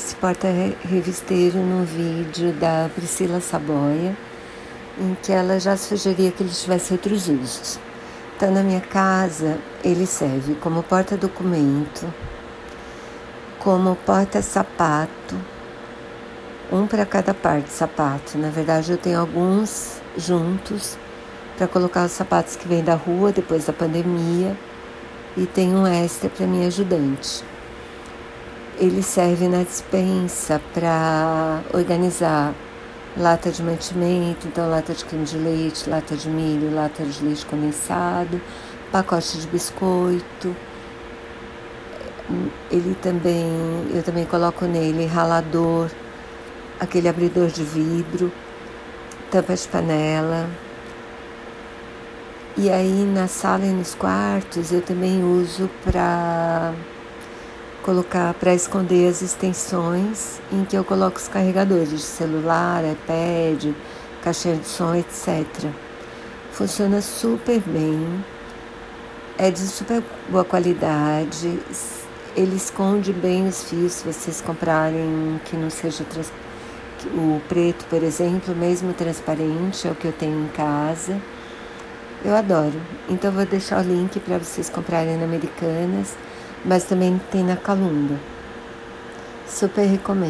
esse porta-revisteiro no vídeo da Priscila Saboia, em que ela já sugeria que ele tivesse outros usos. Então, na minha casa, ele serve como porta-documento, como porta-sapato, um para cada parte de sapato. Na verdade, eu tenho alguns juntos para colocar os sapatos que vêm da rua depois da pandemia e tem um extra para minha ajudante. Ele serve na dispensa para organizar lata de mantimento, então lata de creme de leite, lata de milho, lata de leite condensado, pacote de biscoito. Ele também, eu também coloco nele ralador, aquele abridor de vidro, tampa de panela. E aí na sala e nos quartos eu também uso para colocar para esconder as extensões em que eu coloco os carregadores de celular, iPad, caixa de som, etc. Funciona super bem, é de super boa qualidade, ele esconde bem os fios se vocês comprarem que não seja trans... o preto, por exemplo, mesmo transparente, é o que eu tenho em casa. Eu adoro. Então vou deixar o link para vocês comprarem na Americanas mas também tem na Calunga. Super recomendo.